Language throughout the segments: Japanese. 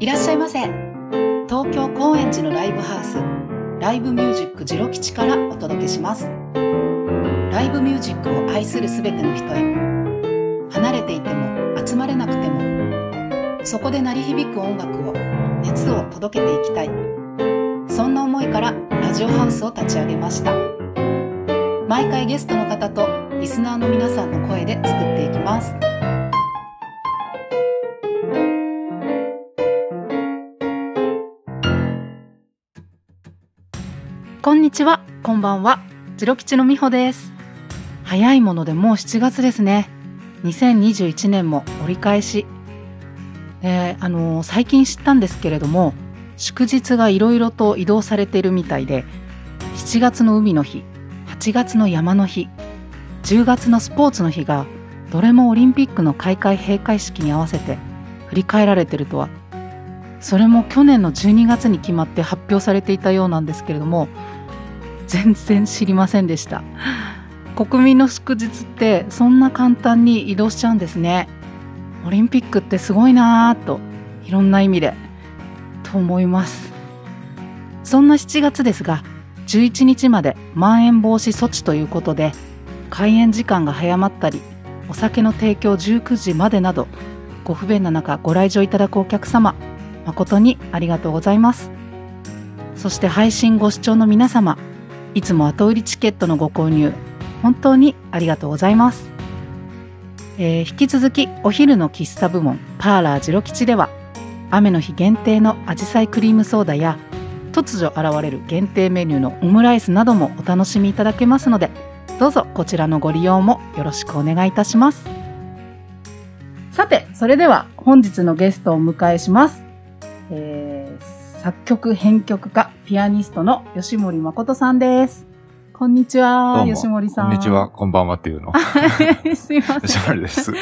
いらっしゃいませ。東京高円寺のライブハウス。ライブミュージックジロ吉からお届けします。ライブミュージックを愛するすべての人へ。離れていても集まれなくてもそこで鳴り響く音楽を熱を届けていきたい。そんな思いからラジオハウスを立ち上げました。毎回ゲストの方とリスナーの皆さんの声で作っていきますこんにちは、こんばんは。ジロ吉のみほです。早いものでもう7月ですね。2021年も折り返し。えーあのー最近知ったんですけれども、祝日がいろいろと移動されているみたいで、7月の海の日、8月の山の日、10月のスポーツの日が、どれもオリンピックの開会閉会式に合わせて振り返られてるとは、それも去年の12月に決まって発表されていたようなんですけれども、全然知りませんでした。国民の祝日ってそんな簡単に移動しちゃうんですね。オリンピックってすごいなぁといろんな意味でと思います。そんな7月ですが11日までまん延防止措置ということで開園時間が早まったりお酒の提供19時までなどご不便な中ご来場いただくお客様誠にありがとうございます。そして配信ご視聴の皆様いつも後売りチケットのご購入本当にありがとうございます、えー引き続きお昼の喫茶部門パーラージロ吉では雨の日限定のアジサイクリームソーダや突如現れる限定メニューのオムライスなどもお楽しみいただけますのでどうぞこちらのご利用もよろしくお願いいたします。さてそれでは本日のゲストをお迎えします、えー作曲編曲家ピアニストの吉森誠さんです。こんにちは吉森さん。こんにちは、こんばんはっていうの？すいませ吉ん丸です。こ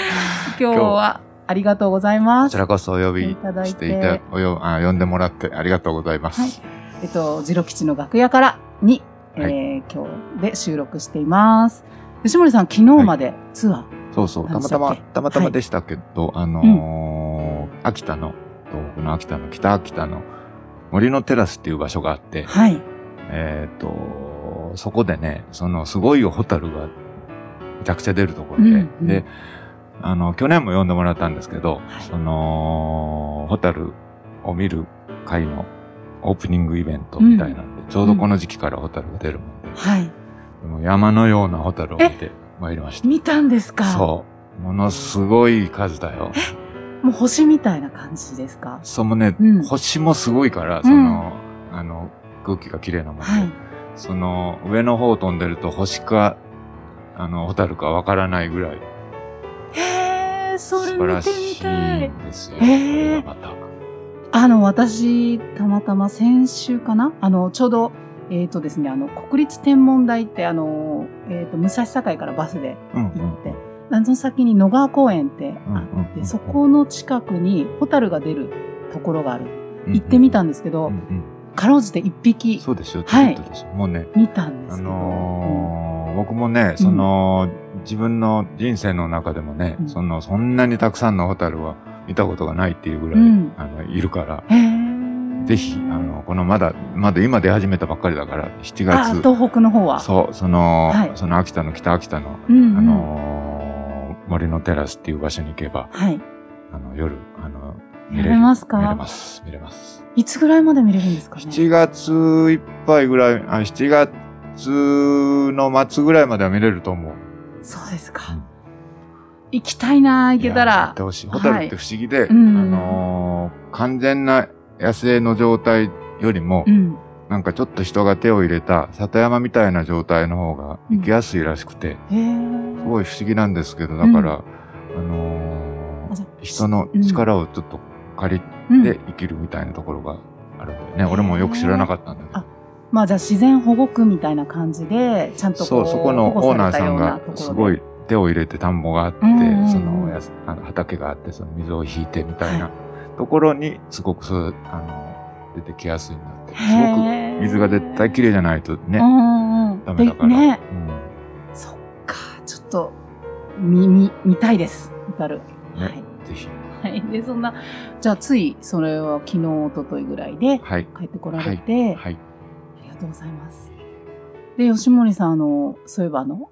今日はありがとうございます。ちらこそお呼びいただいて。およあ呼んでもらってありがとうございます。はいえっと、ジロ吉の楽屋からに、はい。えー今日で収録しています。吉森さん、昨日までツアー、そうそう、たまたま何でしたまたまでしたけど、あのー秋田の、東北の秋田の、北秋田の森のテラスっていう場所があって、はい。えっ、と、そこでね、そのすごいホタルがめちゃくちゃ出るところで、うんうん。で、あの、去年も呼んでもらったんですけど、はい。その、ホタルを見る会のオープニングイベントみたいなんで、ちょうどこの時期からホタルが出るもんで、はい。もう山のようなホタルを見てまいりました。見たんですか？そう。ものすごい数だよ。もう星みたいな感じですか？そのね、うん星もすごいから、その、あの、空気が綺麗なもんで、はい。その、上の方を飛んでると星か、あの、ホタルかわからないぐらいへー、そ素れ見て晴らしみたいいん。ですよ。へーこれがまた。あの、私、たまたま先週かな？あの、ちょうど、えっ、とですね、あの、国立天文台って、あの、えっ、と、武蔵境からバスでうん行って、その先に野川公園ってあって、うんうんうんそこの近くにホタルが出るところがある。うん。行ってみたんですけど、うんうん。かろうじて一匹。そうですよ、はい。もうね、見たんであすけど。のー僕もね、その、自分の人生の中でもね、うん。その、そんなにたくさんのホタルは見たことがないっていうぐらい、うんあの、いるから、ぜひ、あの、このまだ、まだ今出始めたばっかりだから、7あ、月、東北の方は。そう、その、はいその秋田の北秋田の、うんうんあのー森のテラスっていう場所に行けば、はい。あの、夜、あの、見れますか？見れます。見れます。いつぐらいまで見れるんですかね？7月いっぱいぐらい、あ、7月の末ぐらいまでは見れると思う。そうですか。うん行きたいな行けたいや行らって。ほしい。ホタルって不思議で、うんあのー完全な野生の状態よりも、うん。なんかちょっと人が手を入れた里山みたいな状態の方が行きやすいらしくて、へーすごい不思議なんですけど、だから、あのーあじゃあ人の力をちょっと借りうんて生きるみたいなところがあるんだよね。俺もよく知らなかったんだけどあ。まあじゃあ自然保護区みたいな感じで、ちゃんとこそうう、そこの保護オーナーさんがところですごい手を入れて田んぼがあって、うんうんうんそのやすあの畑があって、その水を引いてみたいなはところにすごくそう、あの、出てきやすいんだって。すごく水が絶対綺麗じゃないとね、うんうんうんダメだから。でねうんそっか、ちょっと、見、見、見たいです。ホタル。ねはい。ぜひ。はい。で、そんな、じゃあつい、それは昨日、一昨日ぐらいではい。帰ってこられて、はい。ありがとうございます。で、吉森さん、あの、そういえばあの、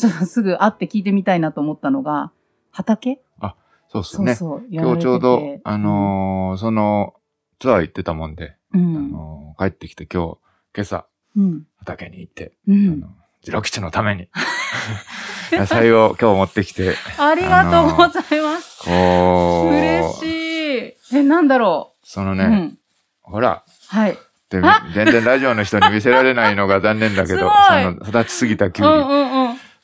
ちょっとすぐ会って聞いてみたいなと思ったのが、畑？そうっすね。そうそう。今日ちょうど、あ、のーその、ツアー行ってたもんで、あうん。のー帰ってきて今日、今朝、うん。畑に行って、あうんの。ジロ吉のために、野菜を今日持ってきて、ありがとうございます。こう、嬉しい。え、なんだろう？そのね、うん。ほら、はい。全然ラジオの人に見せられないのが残念だけど、その、育ちすぎたきゅうり。うんうんうん。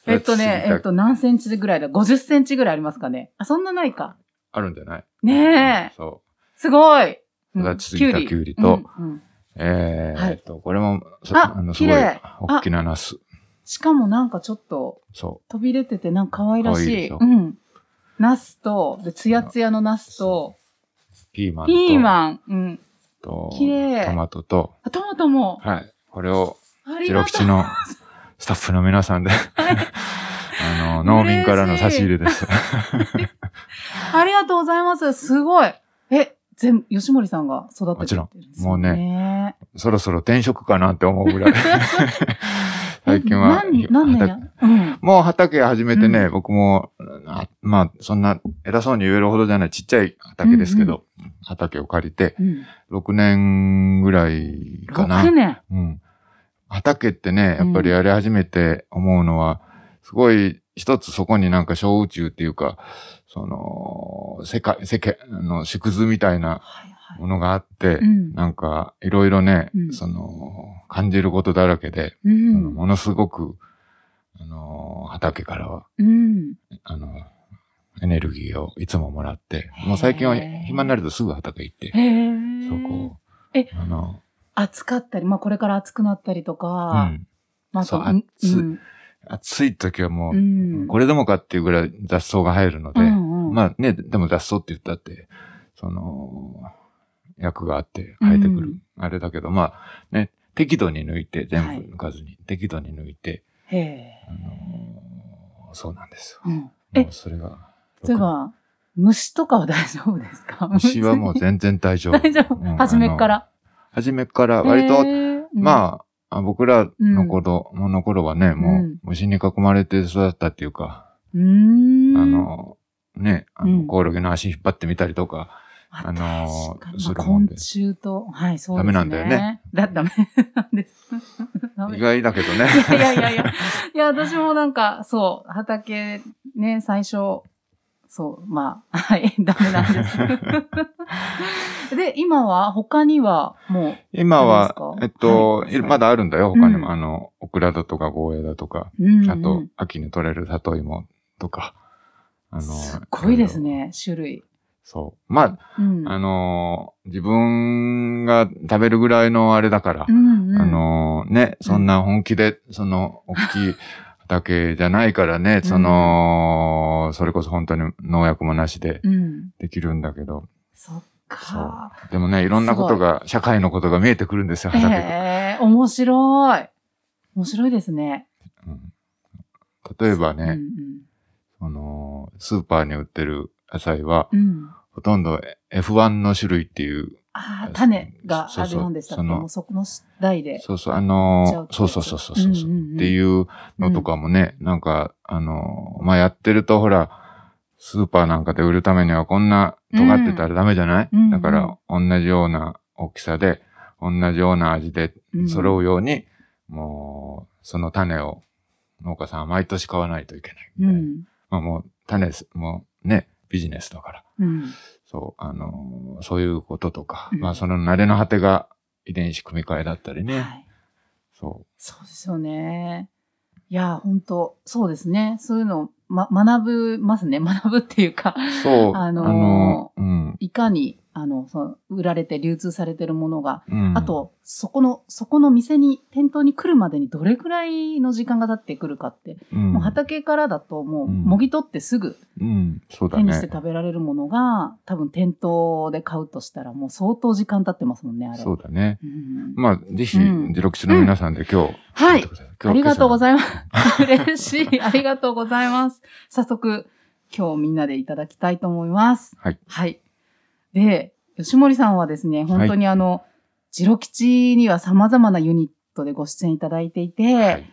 えっとね、えっと、何センチぐらいだ ?50 センチぐらいありますかね？あ、そんなないか。あるんじゃない？ねえ。そすごい。うん育ちすぎたきゅうりと。えっと、これも、そああの、すごい大きなナス。しかもなんかちょっとそ飛び出ててなんか可愛らしい。うん。ナスと、で、ツヤツヤのナスと、う。ピーマンと、ピーマン。うん。と綺麗トマトと、あトマトも。はい。これを、ありがとう。ジロ吉の スタッフの皆さんで、あの、農民からの差し入れです。ありがとうございます。すごい。え、全部、吉森さんが育ててるんですよもちろんもうね。そろそろ転職かなって思うぐらい。最近はえ何、何年や？うん。もう畑始めてね、うん僕も、あまあ、そんな偉そうに言えるほどじゃないちっちゃい畑ですけど、畑を借りて、うん。6年ぐらいかな。6年。うん。畑ってね、やっぱりやり始めて思うのは、すごい一つそこになんか小宇宙っていうか、その、世界、世界の縮図みたいなはいはい。ものがあって、うんなんかいろいろね、うんその、感じることだらけで、うん。ものすごく、あの、畑からは、うん。あの、エネルギーをいつももらって、もう最近は暇になるとすぐ畑行って。そこ、えあの、暑かったり、まあこれから暑くなったりとうか、ん。まあそう暑いうん暑い時はもう、うん。これでもかっていうぐらい雑草が生えるので、うんうんまあね、でも雑草って言ったって、その、役があって生えてくる。うんあれだけど、まあね、適度に抜いて、全部抜かずに、適度に抜いて、へえ。あのーそうなんですよ。うん。えもうそれが。そういえば、虫とかは大丈夫ですか？虫はもう全然大丈夫。大丈夫。うん初めっから。初めから割と、とまあ、あ僕らの頃、もの頃はね、もうんう虫に囲まれて育ったっていうか、あ、うーん。あ、の、ね、あの、うんコオロギの足引っ張ってみたりとか、あのするもんで虫と、はい、そうですね。ダメなんだよね。だ、ダメなんです。意外だけどね。いやいやいや。いや、私もなんか、そう、畑ね、最初、そう、まあ、はい、ダメなんです。で、今は、他には、も今はえっと、はいいまだあるんだよ、他にも。うんあの、オクラだとかゴーヤだとか、う、うん、うん。あと、秋に取れる里芋とか、あの、すっごいですね、種類。そう。まうん。あ、あのー自分が食べるぐらいのあれだからう、んうん、あのーね、そんな本気で、その、大きい畑じゃないからね、その、それこそ本当に農薬もなしでうん。できるんだけど、そっそか。う。でもね、いろんなことが、社会のことが見えてくるんですよ、畑で。へえ、面白い。面白いですね。うん例えばうんね、その、スーパーに売ってる野菜は。ほとんど F1 の種類っていう、ああ、種があるんでしたっけ？そのもうそこの代で。そうそう、あのう、そうそうそうそうそう、うんうんうんっていうのとかもね、なんか、あの、まあ、やってるとほら、スーパーなんかで売るためにはこんな尖ってたらダメじゃない、うんうんだから、同じような大きさで、同じような味でうん揃うように、もう、その種を農家さんは毎年買わないといけない。うん。まあもう、種す、もうね、ビジネスだから。うん。そう、あの、そういうこととか、うんまあその慣れの果てが遺伝子組み換えだったりね。はい。そそうですよね。いや、本当そうですね。そういうのを、ま、学ぶますね。学ぶっていうか、う。そう。あのーのうん。いかに、あの、その売られて流通されてるものが、うんあ、と、そこの、そこの店に、店頭に来るまでにどれくらいの時間が経ってくるかって、うんもう畑からだともう、うんもぎ取ってすぐ手にしてね。食べられるものが、多分店頭で買うとしたらもう相当時間経ってますもんね、あれ。そうだね。うんまあ、ぜひ、うんジロ吉の皆さんで今日、はい。ありがとうごいざいます。嬉しい。ありがとうございます。早速、今日みんなでいただきたいと思います。はい。はい。で、吉森さんはですね、本当にあの、ジロ吉には様々なユニットでご出演いただいていて、はい。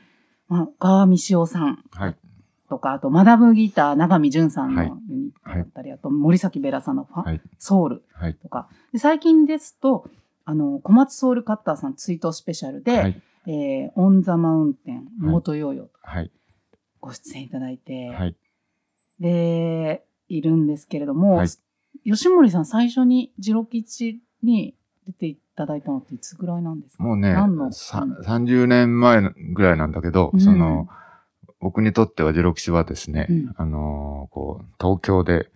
まあ、川見塩さんはい。とか、あと、マダムギター、長見淳さんのはいユニットだったり、あと、森崎ベラさんのファ、はいソウルはい。とか。で最近ですと、あの、小松ソウルカッターさん追悼スペシャルで、はい。えーオンザマウンテン、元ヨーヨーとはい。ご出演いただいて、はい。で、いるんですけれども、はい吉森さん最初にジロ吉に出ていただいたのっていつぐらいなんですか？もうね何の、さうん30年前ぐらいなんだけど、うん。その、僕にとってはジロ吉はですね、うん。あのーこう、東京で、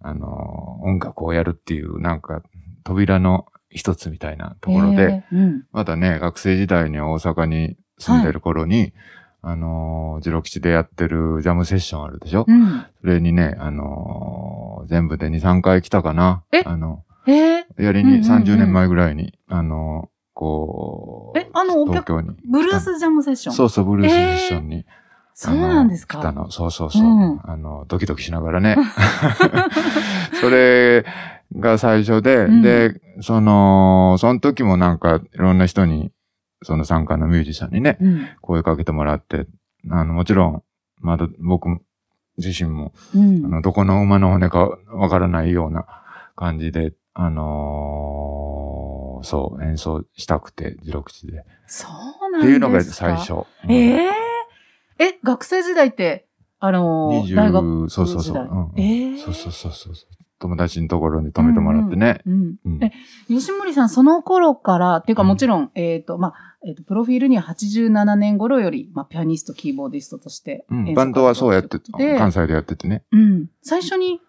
あのー音楽をやるっていう、なんか、扉の一つみたいなところで、えーうん。まだね、学生時代に大阪に住んでる頃に、あのー、ジロ吉でやってるジャムセッションあるでしょ、うん。それにね、あのー全部で2、3回来たかな？え？あの、え？ーやりにうんうんうん30年前ぐらいに、あのーこう、え？あの東京に。ブルースジャムセッション？そうそう、ブルースセッションに。そうなんですか？来たの。そうそうそう。うんあの、ドキドキしながらね。それが最初で、うんで、その、その時もなんか、いろんな人に、その参加のミュージシャンにね、うん。声かけてもらって、あの、もちろん、まだ僕自身も、うん。あの、どこの馬の骨かわからないような感じで、あのーそう、演奏したくて、ジロ口で。そうなんですかっていうのが最。初。うんえええ、学生時代って、あのー、大学20そうそうそう。ええそうそうそうそう。友達のところに泊めてもらってね。うんうんえ、吉森さん、その頃から、っていうかうんもちろん、えっ、と、まあ、えっ、と、プロフィールには87年頃より、まあ、ピアニスト、キーボーディストとしてうんバンドはそうやって、で関西でやっててね。うん。最初に、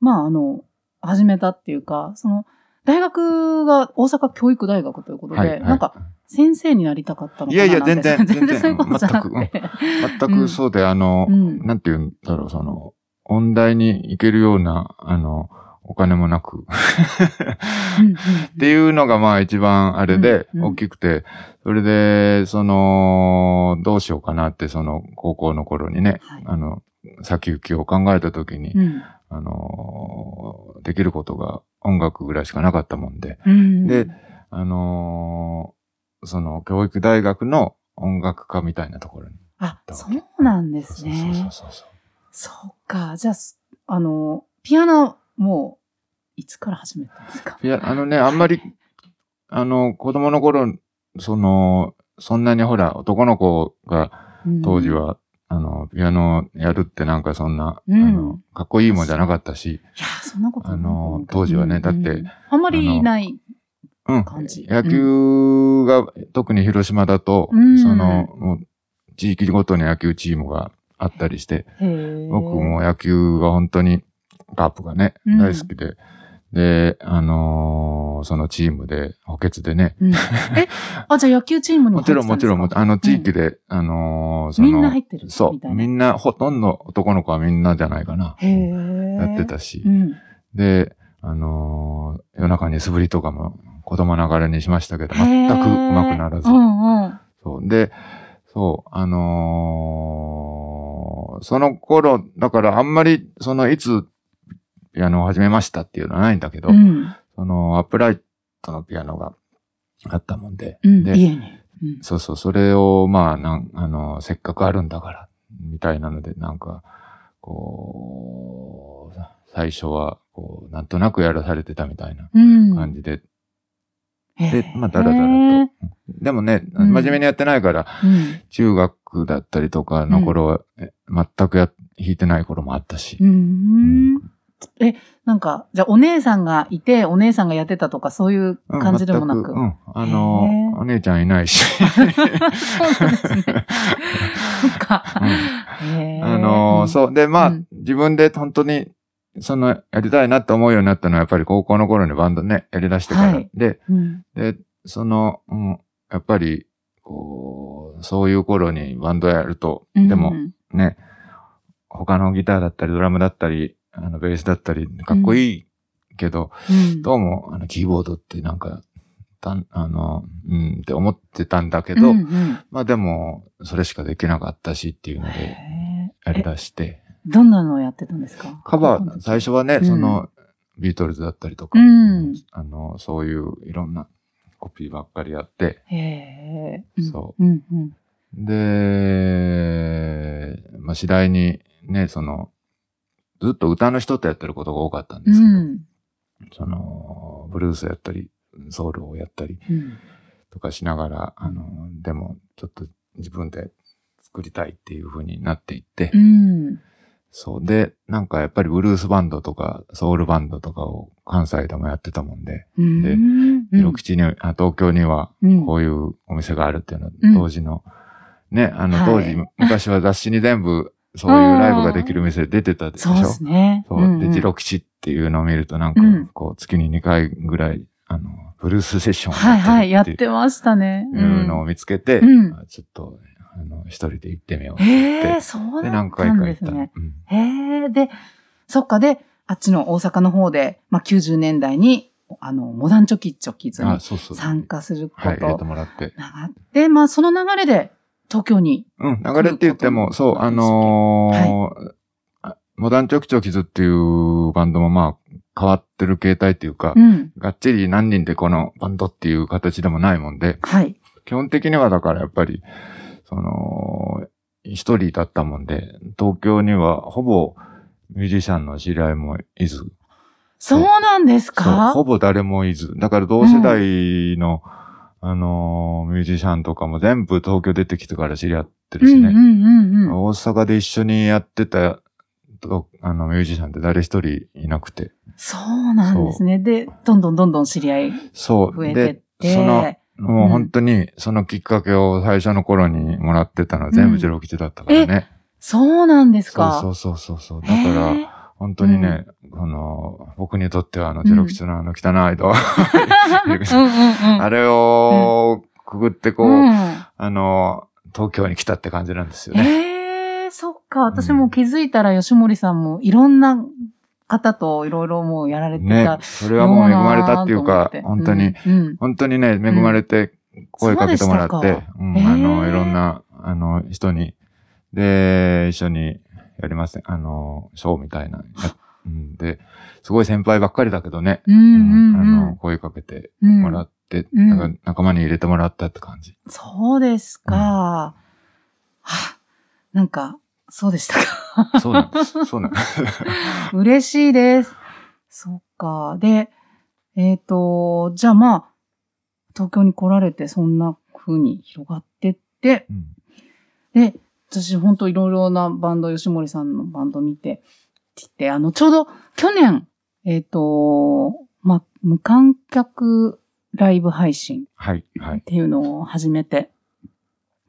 まあ、あの、始めたっていうか、その、大学が大阪教育大学ということで、はい。はいなんか、、先生になりたかったのかないやいや 全然全然そういうことじゃなく全て。全くそうで、あの、うんなんて言うんだろう、その、音大に行けるような、あの、お金もなく。っていうのがまあ一番あれで大きくて、それで、その、どうしようかなって、その高校の頃にね、はいあの、先行きを考えた時に、うんあの、できることが音楽ぐらいしかなかったもんで、うんで、あのその教育大学の音楽科みたいなところに。あ、そうなんですそうそうね。そうそう。そうか。じゃあ、すあの、ピアノ、もう、いつから始めたんですか？いや、あのね、あんまり、あの、子供の頃、その、そんなにほら、男の子が当時。は、あの、ピアノやるってなんかそんな、うん。あの、かっこいいもんじゃなかったし、いや、そんなことないあの当時はねだって、あんまりいない。うん。感じ。野球が、特に広島だと、うん。その、もう、地域ごとに野球チームがあったりして、僕も野球が本当に、カープがね、うん大好きで、で、あのーそのチームで、補欠でね、うんえ、あ、じゃあ野球チームにもちろんもちろん、もちろんあの地域で。で、あのーその、みんな入ってるそう、みんな、ほとんど男の子はみんなじゃないかな。へえ。やってたしう。ん。で、あのー夜中に素振りとかも子供ながらにしましたけど、全く上手くならずう。んうん。そう。で、そう、あのーその頃、だからあんまり、その、いつ、ピアノを始めましたっていうのはないんだけど、うん。その、アップライトのピアノがあったもんで、うん。で家に。うんそうそう、それを、まあ、なん、あの、せっかくあるんだから、みたいなので、なんか、こう、最初は、こう、なんとなくやらされてたみたいなうん。感じで、で、まあ、だらだらと。うんでもね、うん真面目にやってないから、うん。中学だったりとかの頃は、え全くや、弾いてない頃もあったし。うん。え、なんか、じゃあお姉さんがいて、お姉さんがやってたとか、そういううん感じでもなく。全うん。あのお姉ちゃんいないし。そうですね。そっか。へーあの、そう。で、まあ、うん自分で本当に、その、やりたいなって思うようになったのは、やっぱり高校の頃にバンドね、やり出してから。はいで、うん。で、その、うん、やっぱり、こう、そういう頃にバンドやると、うんでも、ね、他のギターだったり、ドラムだったり、あの、ベースだったり、かっこいいけど、うん、どうも、あの、キーボードってなんか、たんあの、うんって思ってたんだけど、うんうん。まあでも、それしかできなかったしっていうので、へやり出して、どんなのをやってたんですか？カバー、最初はね、うん。その、ビートルズだったりとか、うん。あの、そういういろんなコピーばっかりやって。そうんうん。で、まあ次第にね、その、ずっと歌の人とやってることが多かったんでうすけど、ん。その、ブルースやったり、ソウルをやったりうん。とかしながら、あの、でもちょっと自分で作りたいっていう風になっていって、うん。そう。で、なんかやっぱりブルースバンドとかソウルバンドとかを関西でもやってたもんで、うん。でうん広口に、あ東京にはうんこういうお店があるっていうのは、うん当時の、ね、あのはい当時、昔は雑誌に全部そういうライブができる店出てたでしょ？そうですね。そう。んんで、ジロ吉っていうのを見るとなんかうん、こう、月に2回ぐらい、あの、ブルースセッションをはいはい、ややっっててましたね。いうのを見つけて、ちょっと、あの、一人で行ってみようってへ言ってえ、そうで、だった何回んか行ったの。ですね。うんへえ、で、そっかで、あっちの大阪の方で、まあ、90年代に、あの、モダンチョキチョキズにあ、そうそう。参加するこはい、入れてともらって。があって、まあ、その流れで東京に。うん、流れって言っても、そう、あのーあモダンチョキチョキズっていうバンドもまあ、変わってる形態っていうか、うん。がっちり何人でこのバンドっていう形でもないもんで、はい。基本的にはだからやっぱり、その、一人だったもんで、東京にはほぼミュージシャンの知り合いもいず、そうなんですか？ほぼ誰もいず。だから同世代の、あのーミュージシャンとかも全部東京出てきてから知り合ってるしね。うんうんうんうん。大阪で一緒にやってたとあのミュージシャンって誰一人いなくて。そうなんですね。で、どんどんどんどん知り合いそう。増えてっで、て。その、もううん本当にそのきっかけを最初の頃にもらってたのは全部ジロ吉だったからね。そうなんですか？そうそうそうそう。だから、本当にね、あの、僕にとってはあの、うんジロ吉のあの汚い間、うんうんうん。あれをくぐってこう、うんあの、東京に来たって感じなんですよね。ええそっか。私も気づいたら吉森さんもいろんな方といろいろもうやられてねた。。それはもう恵まれたっていうか、本当に、うんうん本当にね、恵まれて声かけてもらってそうんあの、いろんな、あの、人に、で、一緒にやりますね。あの、ショーみたいな。ん、で、すごい先輩ばっかりだけどね、うんうんあうんの、声かけてうんもらって、うんなんか仲間に入れてもらったって感じ。そうですか。はなんか、そうでしたか。そうなんです。そうなんです。嬉しいです。そっか。で、えっ、と、じゃあまあ、東京に来られてそんな風に広がってって、うんで、私本当いろいろなバンド、吉森さんのバンド見て、きて、あの、ちょうど去年、えっ、と、まあ、無観客ライブ配信はい、はい、っていうのを始めて、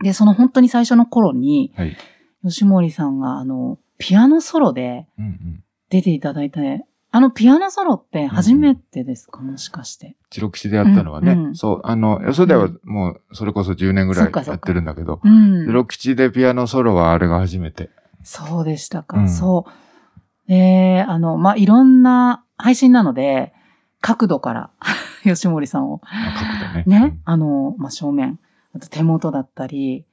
で、その本当に最初の頃に、はい。吉森さんがあの、ピアノソロでうんうん。出ていただいて、あのピアノソロって初めてですか、もしかして。チロキシでやったのはね、うんうんそう、あの、よそではもう、それこそ10年ぐらいやってるんだけど、うん。チロキシでピアノソロはあれが初めて。そうでしたか。うんそう。で、あの、まあ、いろんな配信なので、角度から 吉森さんをあ角度ね。ね、あの、まあ、正面、あと手元だったり、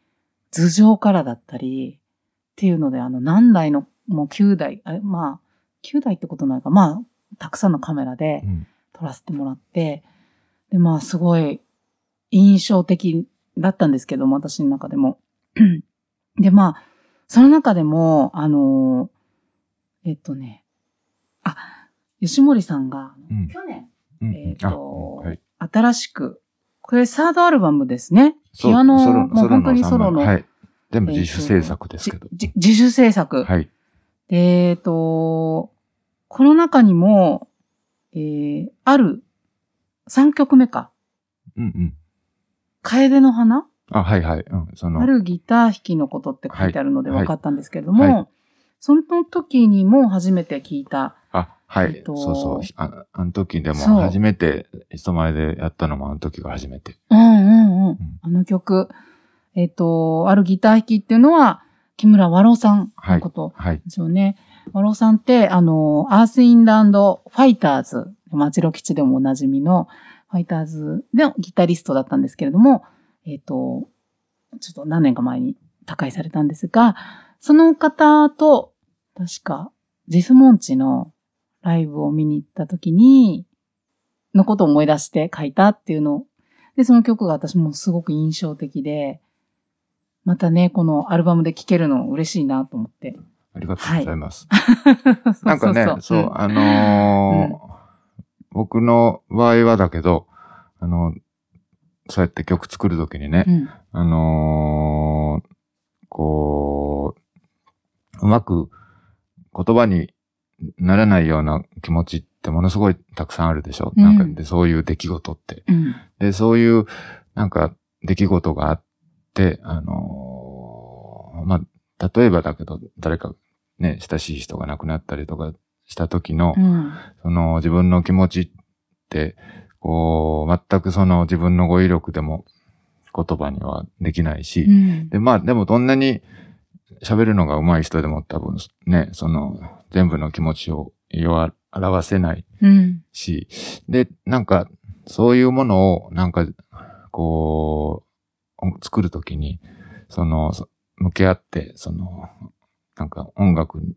頭上からだったり、っていうので、あの、何台の、もう9台、あまあ、9台ってことないか、まあ、たくさんのカメラでうん。撮らせてもらって、で、まあ、すごい印象的だったんですけども、私の中でも。で、まあ、その中でも、あの、えっとね、あ、吉森さんが、うん去年、うんえっとあはい。新しく、これサードアルバムですね。ピアノ、ソロもう本当にソロの。はい。全部自主制作ですけど。自主制作。はい。でえっと、この中にも、えー、ある3曲目か。うんうん。楓の花？あ、はいはい。うん。その、あるギター弾きのことって書いてあるのではい分かったんですけれども、はいその時にも初めて聞いたあ、はい。えっとそうそう。ああの時でも初めて人前でやったのもあの時が初めて。うんうんうんん。あの曲。えっ、と、あるギター弾きっていうのは、木村和郎さんのことはい。ですよね。和郎さんって、あの、アース・インランド・ファイターズ、町ロ基地でもおなじみの、ファイターズのギタリストだったんですけれども、えっ、と、ちょっと何年か前に他界されたんですが、その方と、確か、ジスモンチのライブを見に行った時に、のことを思い出して書いたっていうの。で、その曲が私もすごく印象的で、またね、このアルバムで聴けるの嬉しいなと思って。ありがとうございます。そうなんかね、そううんあのー僕の場合はだけど、あの、そうやって曲作るときにね、うん。あのーこう、うまく言葉にならないような気持ちってものすごいたくさんあるでしょ、うんなん。かで、そういう出来事って。うん。で、そういう、なんか、出来事があって、あのーまあ、例えばだけど、誰かね、親しい人が亡くなったりとかした時の、うん。その自分の気持ちって、こう、全くその自分の語彙力でも言葉にはできないし、うん。で、まあ、でもどんなに喋るのが上手い人でも多分ね、その全部の気持ちを表せないうん。し、で、なんか、そういうものを、なんか、こう、お作るときに、その、そ向き合って、その、なんか音楽に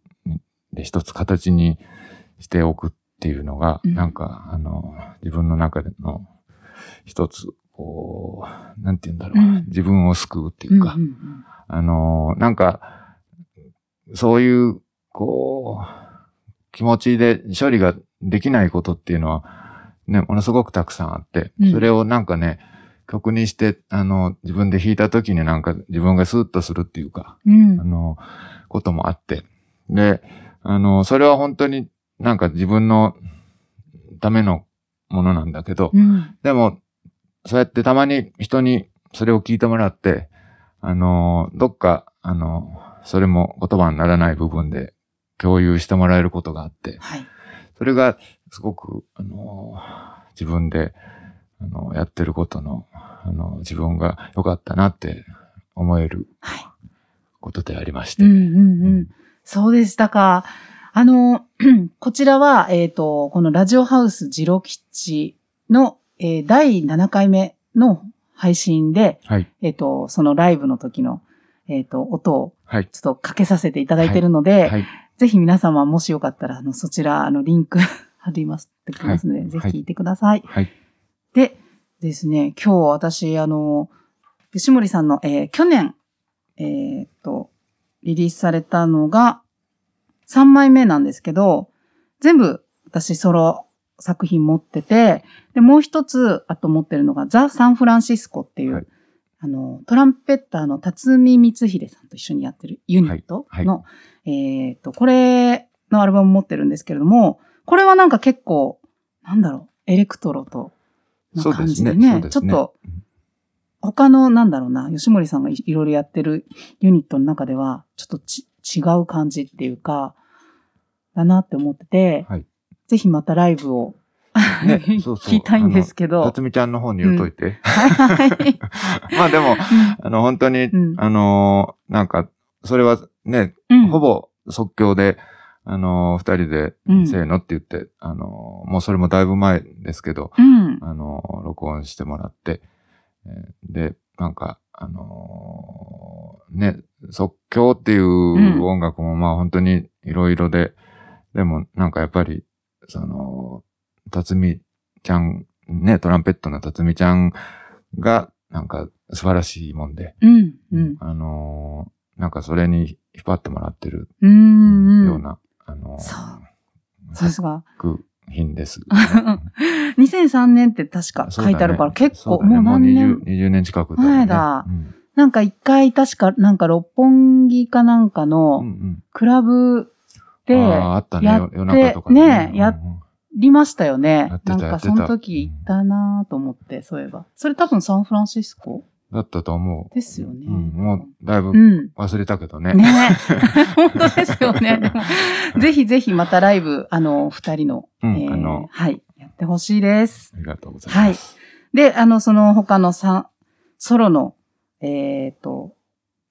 で一つ形にしておくっていうのが、うん。なんか、あの、自分の中での一つ、こう、なんて言うんだろう、うん。自分を救うっていうか、うんうん。あの、なんか、そういう、こう、気持ちで処理ができないことっていうのは、ね、ものすごくたくさんあってうん、それをなんかね、曲にして、あの、自分で弾いた時になんか自分がスーッとするっていうか、うんあの、こともあって。で、あの、それは本当になんか自分のためのものなんだけど、うんでも、そうやってたまに人にそれを聞いてもらって、あの、どっか、あの、それも言葉にならない部分で共有してもらえることがあって、はい。それがすごく、あの、自分で、あの、やってることの、あの、自分が良かったなって思えるはい。ことでありまして。うんうんうん。そうでしたか。あの、こちらは、えっ、と、このラジオハウスジロ吉の、えー第7回目の配信で、はい。えっ、と、そのライブの時の、えっ、と、音をはい。ちょっとかけさせていただいているので、はい。ぜひ皆様もしよかったら、あの、そちら、あの、リンク 貼りますってきますので、はいぜひ聞いてください。はい。でですね、今日私、あの、吉森さんの、えー去年、えーっと、リリースされたのが3枚目なんですけど、全部私ソロ作品持ってて、で、もう一つ、あと持ってるのがザ・サンフランシスコっていう、はい。あの、トランペッターの辰巳光秀さんと一緒にやってるユニットの、えーっと、これのアルバム持ってるんですけれども、これはなんか結構、なんだろう、エレクトロと、な感じでね、そうですね。ちょっと、他の、なんだろうな、吉森さんがいいろいろやってるユニットの中では、ちょっとち違う感じっていうか、だなって思ってて、はい。ぜひまたライブを、ね聞きたいんですけど。辰巳ちゃんの方に言うといて。はい。まあでも、あの、本当に、うん。あのーなんか、それはね、うん。ほぼ即興で、あのー二人で、うんせーのって言って、あのーもうそれもだいぶ前ですけど、うん。あのー録音してもらって、えーで、なんか、あのーね、即興っていう音楽もまあ本当にいろいろで、でもなんかやっぱり、その、辰巳ちゃん、ね、トランペットの辰巳ちゃんが、なんか素晴らしいもんで、うん。うん。あのーなんかそれに引っ張ってもらってるうん。ような、あのーそう。そうですか。作品です。2003年って確か書いてあるから、結構、もう何年、20, 20年近くね。前だ。うん。なんか一回確か、なんか六本木かなんかうんのうん。クラブでああ、あったね、やって夜中とかね。やっうんうん。りましたよね。やっ。てなんかその時行ったなと思って、そういえば。それ多分サンフランシスコ？だったと思ですよね。う。うん、もうだいぶうん。忘れたけどね。ね 本当ですよね。ぜひぜひまたライブ、あの、二人の、うんえーあのはい、やってほしいです。ありがとうございます。で、あの、その他のさソロの、えっ、と、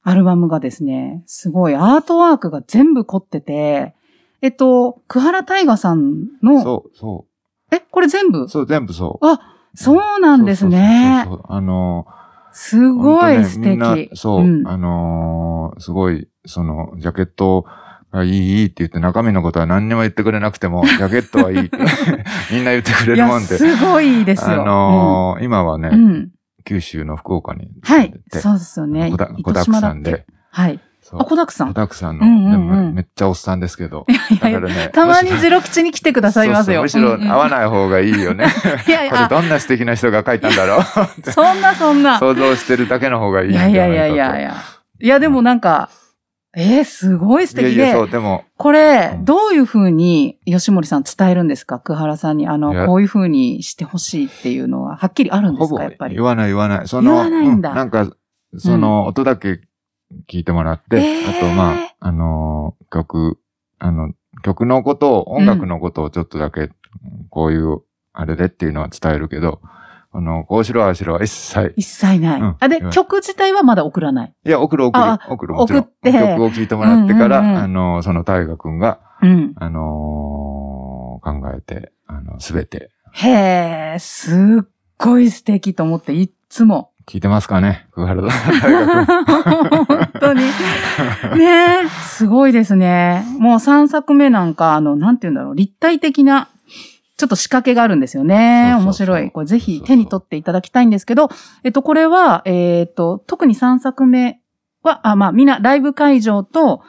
アルバムがですね、すごいアートワークが全部凝ってて、えっと、久原大河さんの、そう、そえ、これ全部？う。そう、全部そう。あ、そうなんですね。そうそうそうそうあのすごいねみんな敵。そう、んあのーすごい、その、ジャケットがいい、いいって言って、中身のことは何にも言ってくれなくても、ジャケットはいいって、みんな言ってくれるもんで。すごいですよ。あのー今はね、うんうん九州の福岡にはいそうですよね。小田糸小田島だっけさんで、はい。あ、小沢さん小。田さんの、うんうんうんめっちゃおっさんですけど、いやいやね、たまにゼロ吉に来てくださいますよ。むしろ会わい。ない方がいいよね。いやいこれや、どんな素敵な人が書いたんだろう そんなそんな。想像してるだけの方がいいんいじゃないかと。やいやいやいやいや。いや、でもなんか、えー、すごい素敵いやいや、そで、う、でも、これう、んどういう風に吉森さん伝えるんですか？久原さんに、あの、こういう風にしてほしいっていうのは、はっきりあるんですか？やっぱり言。わない言わない。そ言の、わないんだうなんか、その、音だけ聞いてもらって、えーあと、まあ、あのー、曲、あの、曲のことを、音楽のことをちょっとだけ、こういう、あれでっていうのは伝えるけど、あの、こうしろ、ああしろは一切、一切ない。うんあ、で曲自体はまだ送らない。いや、送る送るあ、送るもちろん。送って曲を聴いてもらってから、うんうんうんあの、その大河君が、うん。あのー考えて、あの、すべて、へえ、すっごい素敵と思って、いっつも。聞いてますかね？久原大河君。本当に。ねえ、すごいですね。もう3作目なんか、あの、なんて言うんだろう、立体的な、ちょっと仕掛けがあるんですよね。面白い。これぜひ手に取っていただきたいんですけど、えっと、これは、えっと、特に3作目は、あ、まあ、みんなライブ会場と、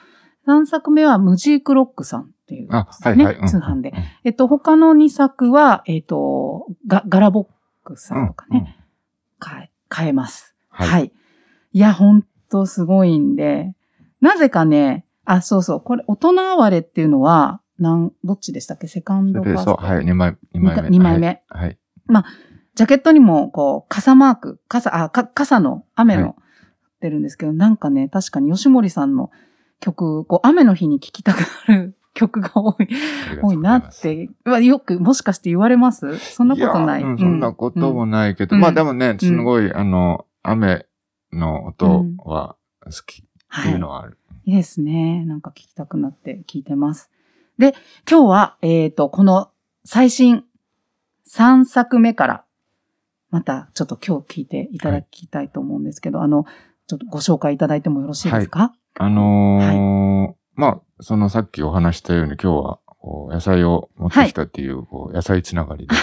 3作目はムジークロックさんっていう、あ、はいはい。うん通販で。。えっと、他の2作は、えっと、ガガラボックさうんんとかね、うん買え、買えます。はいはい。いや、ほんとすごいんで、なぜかね、あ、そうそう、これ、大人哀れっていうのは、なん、どっちでしたっけ？セカンドファースト。はい、2枚、二枚目。二枚目はい。はい。ジャケットにも、こう、傘マーク、傘、あ、か傘の、雨の、はい出るんですけど、なんかね、確かに吉森さんの曲、こう、雨の日に聴きたくなる曲が多い、多いな。って、まあよく、もしかして言われます？そんなことない。やうんそんなこともないけど、うんまあでもね、すごい、あの、雨の音は好きってはいいうのはある。いいですね。なんか聞きたくなって聞いてます。で、今日は、えっ、と、この最新3作目から、またちょっと今日聞いていただきたいと思うんですけど、あの、ちょっとご紹介いただいてもよろしいですか、あのーまあ、そのさっきお話したように今日は、こう野菜を持ってきたっていう、こう野菜つながりで。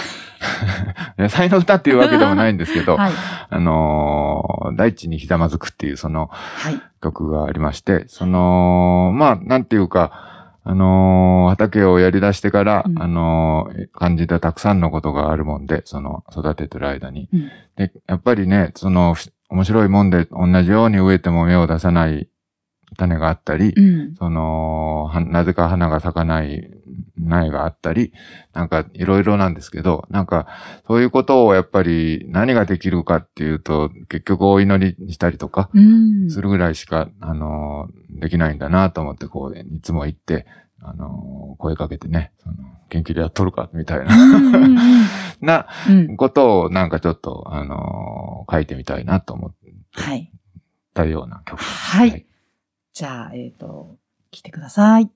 野菜の歌っていうわけでもないんですけど、はい。あのー大地にひざまずくっていうそのはい。曲がありまして、その、まあ、なんていうか、あのー畑をやり出してから、うんあのー感じたたくさんのことがあるもんで、その、育ててる間に。うんで、やっぱりね、その、ふ面白いもんで、同じように植えても芽を出さない種があったり、うん。その、はなぜか花が咲かない苗があったり、なんかいろいろなんですけど、なんかそういうことをやっぱり何ができるかっていうと、結局お祈りしたりとかうん。するぐらいしか、あの、できないんだなと思って、こう、いつも行って、あの、声かけてね、その元気でやっとるか、みたいな、うんうんなうん うん。ことをなんかちょっと、あの、書いてみたいなと思っはい。たような曲。はい。じゃあ、えっ、と、聞いてください。「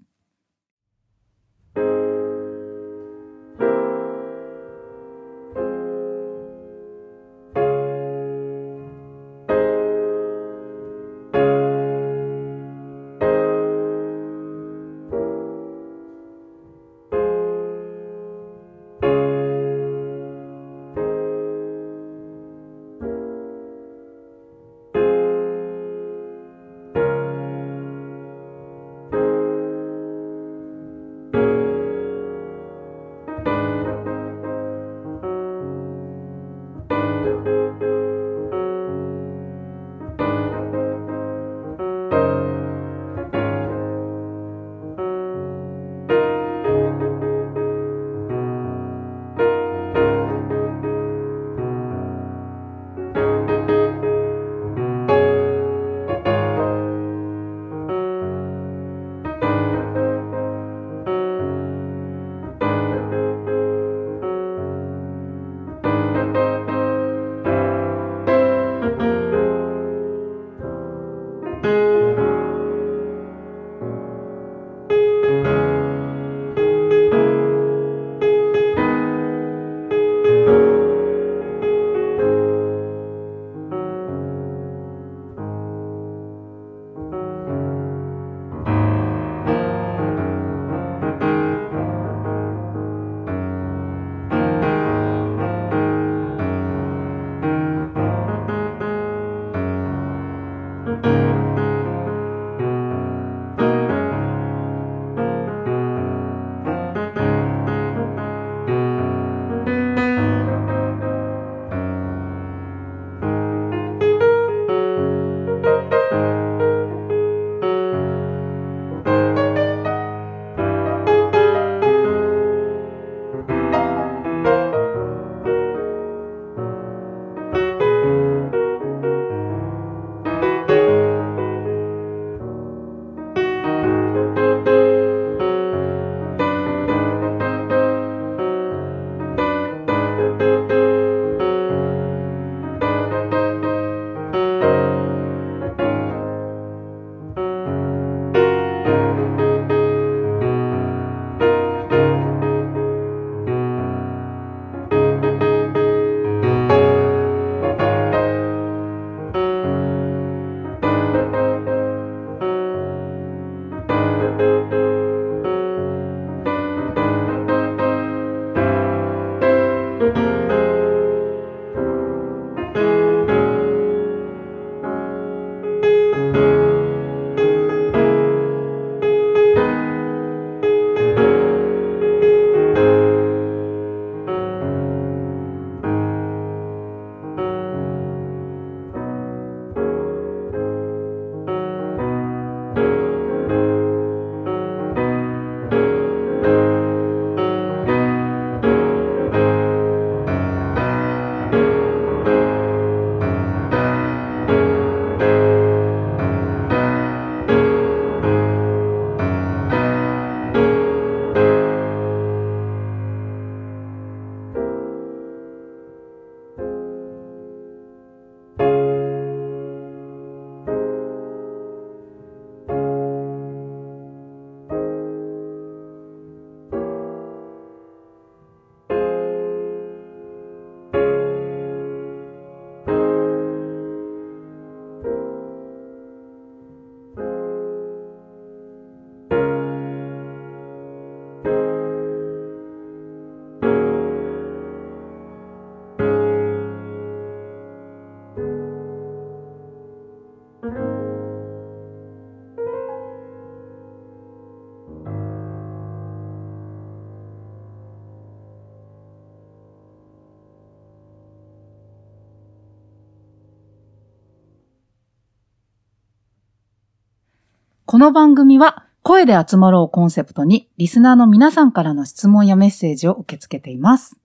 の番組は声で集まろうコンセプトにリスナーの皆さんからの質問やメッセージを受け付けています。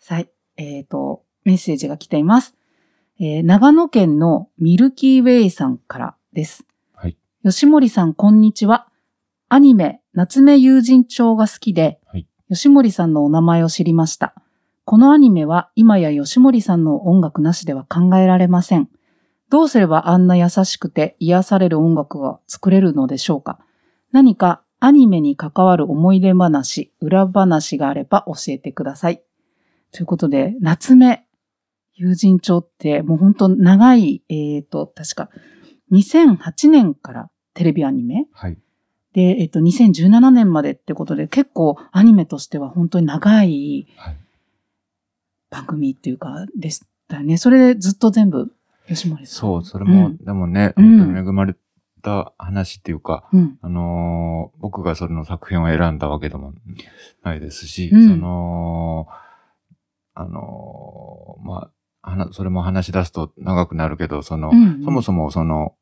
さい、えっ、と、メッセージが来ています。えー長野県のミルキーウェイさんからです。はい。吉森さん、こんにちは。アニメ、夏目友人帳が好きで、はい吉森さんのお名前を知りました。このアニメは今や吉森さんの音楽なしでは考えられません。どうすればあんな優しくて癒される音楽が作れるのでしょうか？何かアニメに関わる思い出話、裏話があれば教えてください。ということで、夏目友人帳ってもう本当長い、えっ、と、確か2008年からテレビアニメはい。で、えっ、と、2017年までってことで結構アニメとしては本当に長いはい番組っていうか、でしたよね。それでずっと全部、吉森さん。そう、それも、うん。でもね、うん。本当に恵まれた話っていうか、うん。あのー僕がそれの作品を選んだわけでもないですし、うん。その、あのーまあ、それも話し出すと長くなるけど、その、うんうん。そもそもその、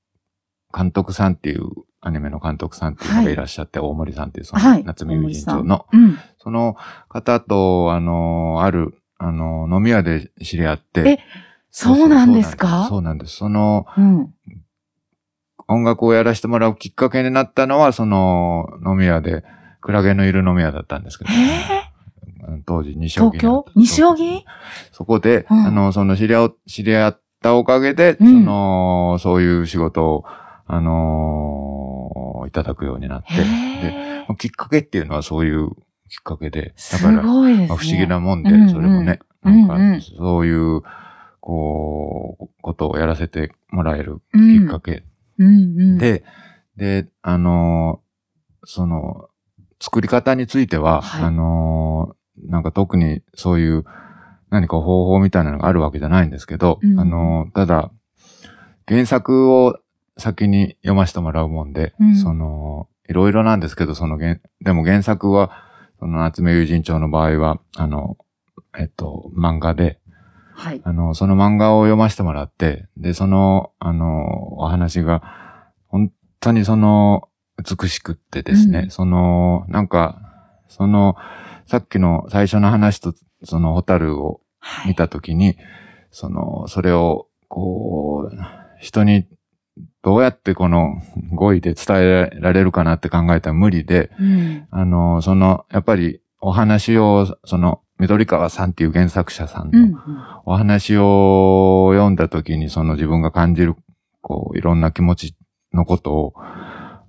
監督さんっていう、アニメの監督さんっていうのがい。らっしゃって、大森さんっていう、その、はい。夏目友人帳の、うん。その方と、あのーある、あのー飲み屋で知り合って、えそうなんですか？そうなんです。その、うん。音楽をやらせてもらうきっかけになったのは、その、飲み屋で、クラゲのいる飲み屋だったんですけど、えうん当時、西荻東京？西荻？そこで、うん。あの、その知り合う、知り合ったおかげで、うん。その、そういう仕事を、あのーいただくようになって、へー。きっかけっていうのはそういうきっかけで、だすから、ね。まあ不思議なもんで、それもね、なんか、そういう、こう、ことをやらせてもらえるうん。きっかけ。で、で、あのーその、作り方については、はい。あのーなんか特にそういう何か方法みたいなのがあるわけじゃないんですけど、うん。あのーただ、原作を先に読ませてもらうもんで、うん。その、いろいろなんですけど、その原、でも原作は、その夏目友人帳の場合は、あの、えっと、漫画で、はい。あの、その漫画を読ませてもらって、で、その、あの、お話が、本当にその、美しくってですね、うんその、なんか、その、さっきの最初の話と、その、ホタルをはい。見たときに、その、それを、こう、人に、どうやってこの語彙で伝えられるかなって考えたら無理で、うん。あの、その、やっぱりお話を、その、緑川さんっていう原作者さんの。お話を読んだ時にその自分が感じる、こう、いろんな気持ちのことを、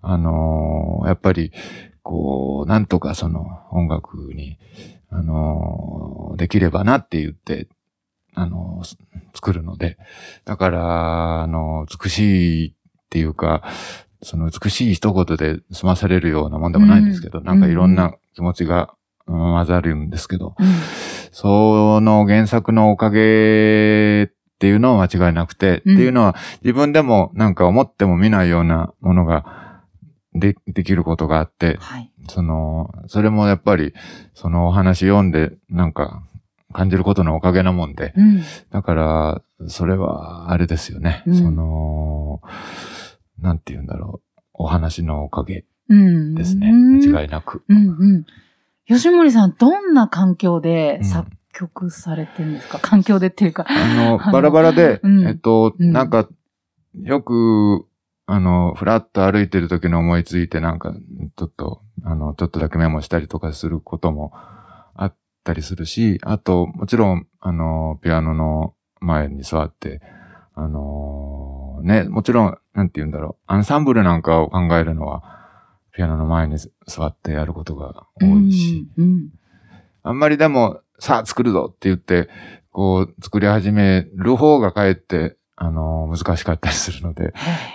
あのーやっぱり、こう、なんとかその音楽に、あのーできればなって言って、あのー作るので、だから、あのー美しいっていうか、その美しい一言で済まされるようなもんでもないんですけど、うんなんかいろんな気持ちが、うん混ざるんですけど、うんその原作のおかげっていうのは間違いなくて、うんっていうのは自分でもなんか思っても見ないようなものがでできることがあって、はい。その、それもやっぱりそのお話読んでなんか感じることのおかげなもんで、うん。だからそれはあれですよね。うんその、なんて言うんだろう。お話のおかげうん。ですね。うん間違いなく。うんうん。吉森さん、どんな環境でうん。作曲されてるんですか、環境でっていうか。あの、バラバラで、うん。えっと、うん。なんか、よく、あの、ふらっと歩いてる時に思いついて、なんか、ちょっと、あの、ちょっとだけメモしたりとかすることもあったりするし、あと、もちろん、あの、ピアノの前に座って、あのね、もちろん、なんて言うんだろう、アンサンブルなんかを考えるのは、ピアノの前に座ってやることが多いし、うんうん。あんまりでも、さあ作るぞって言って、こう、作り始める方がかえって、あの、難しかったりするので、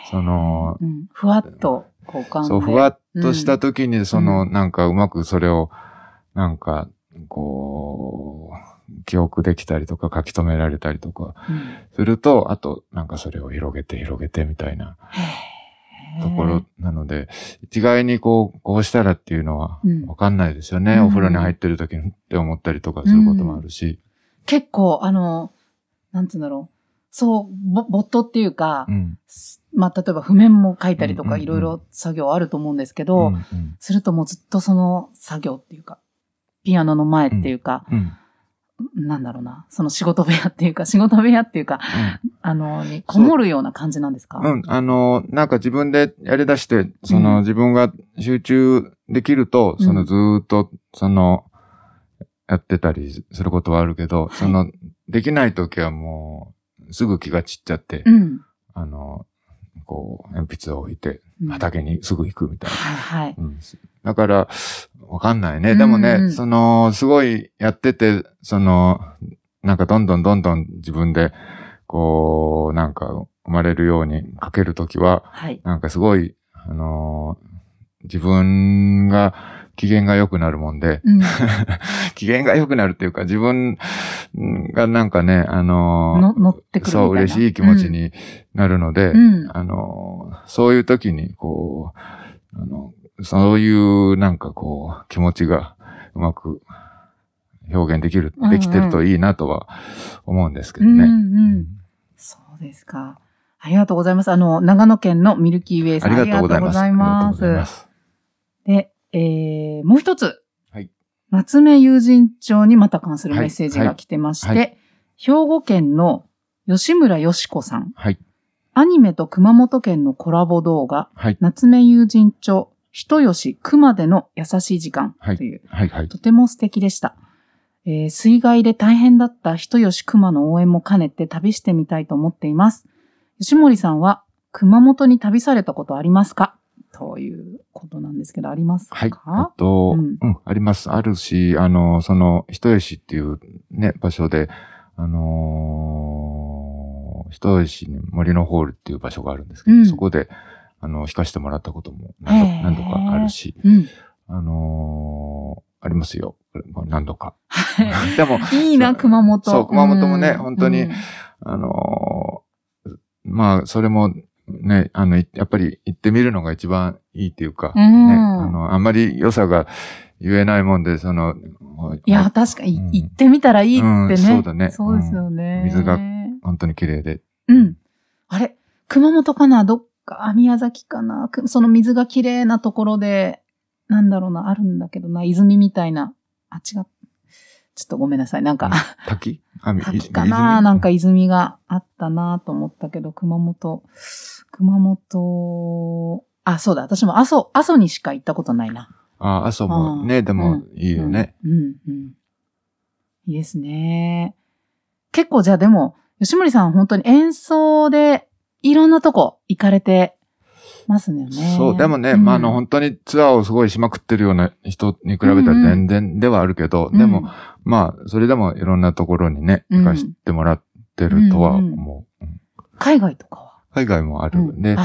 その、うん、ふわっと、交換で。そう、ふわっとした時に、その、なんかうまくそれを、なんか、こう、記憶できたりとか書き留められたりとかうん。すると、あと、なんかそれを広げて広げてみたいなところなので、一概にこう、こうしたらっていうのはうんわかんないですよね。うんお風呂に入ってる時にって思ったりとかすることもあるし。結構、あの、なんつうんだろう。そう、ボボットっていうか、うん。まあ、例えば譜面も書いたりとか、うんうんうんいろいろ作業あると思うんですけど、うんうんするともうずっとその作業っていうか、ピアノの前っていうか、うんなんだろうな、その仕事部屋っていうか、仕事部屋っていうか、あの、にこもるような感じなんですか？うん。うん。あの、なんか自分でやり出して、その、うん自分が集中できると、うんそのずーっと、その、やってたりすることはあるけど、いその、できないときはもう、すぐ気が散っちゃって、うん。あの、こう、鉛筆を置いて、うん畑にすぐ行くみたいな。はいはい。うんだから、わかんないね。うんでもね、うんその、すごいやってて、その、なんかどんどんどんどん自分で、こう、なんか生まれるように書けるときは、はい。なんかすごい、あのー自分が機嫌が良くなるもんで、うん。機嫌が良くなるっていうか、自分がなんかね、あのーの乗ってくるみたいな。そう、嬉しい気持ちになるので、うん。あの、そういう時に、こう、あの、そういうなんかこう、気持ちがうまく表現できる、うんうんできてるといいなとは思うんですけうん。どね。うんうん。そうですか。ありがとうございます。あの、長野県のミルキーウェイさん。ありがとうございます。ありがとうございます。で、えー、もう一つ。はい。夏目友人帳にまた関するメッセージが来てまして、はいは兵庫県の吉村よし子さん。はい。アニメと熊本県のコラボ動画、はい。夏目友人帳、人吉熊での優しい時間はいという、はい。はい。とても素敵でした。えー水害で大変だった人吉熊の応援も兼ねて旅してみたいと思っています。吉森さんは熊本に旅されたことありますか？ということなんですけど、ありますか？はい。えっと、ううんん、あります。あるし、あの、その、人吉っていうね、場所で、あのー人吉に森のホールっていう場所があるんですけど、うんそこで、あの、弾かせてもらったことも何度何度かあるし、うん。あのーありますよ。まあ何度か。でも、いいな、熊本。そう熊本もねうん本当にうんあのーまあ、それも、ね、あの、いやっぱり行ってみるのが一番いいっていうか、うんね、あの、あんまり良さが言えないもんで、その、いや、確かに、うん行ってみたらいいってね。うんそうだねそうですよね。水が本当に綺麗で。うん。あれ熊本かな？どっか、あ宮崎かな？くその水が綺麗なところで、なんだろうな、あるんだけどな、泉みたいな。あ、違う。ちょっとごめんなさい。なんか、滝？あ、み滝かな？なんか、泉があったなと思ったけど、熊本、熊本、あ、そうだ。私も阿蘇、阿蘇にしか行ったことないな。あ、阿蘇もね、でもいいよね。うん、うん、うん。いいですね。結構じゃあでも、吉森さん本当に演奏でいろんなとこ行かれてますよね。そう、でもね、うんまあ、あの、本当にツアーをすごいしまくってるような人に比べたら全然ではあるけど、でも、、まあ、それでもいろんなところにね、うん行かしてもらってるとは思う。うんうん海外とかは？海外もある。うん。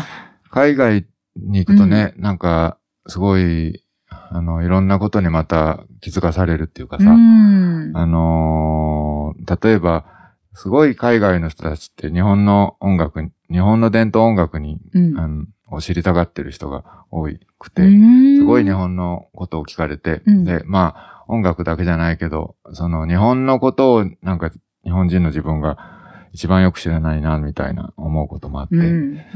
海外に行くとね、なんか、すごい、あの、いろんなことにまた気づかされるっていうかさ、うん。あのー例えば、すごい海外の人たちって日本の音楽に、日本の伝統音楽に、うん。あのを知りたがってる人が多くて、すすごい日本のことを聞かれて、うん。で、まあ、音楽だけじゃないけど、その日本のことをなんか日本人の自分が一番よく知らないな、みたいな思うこともあって、う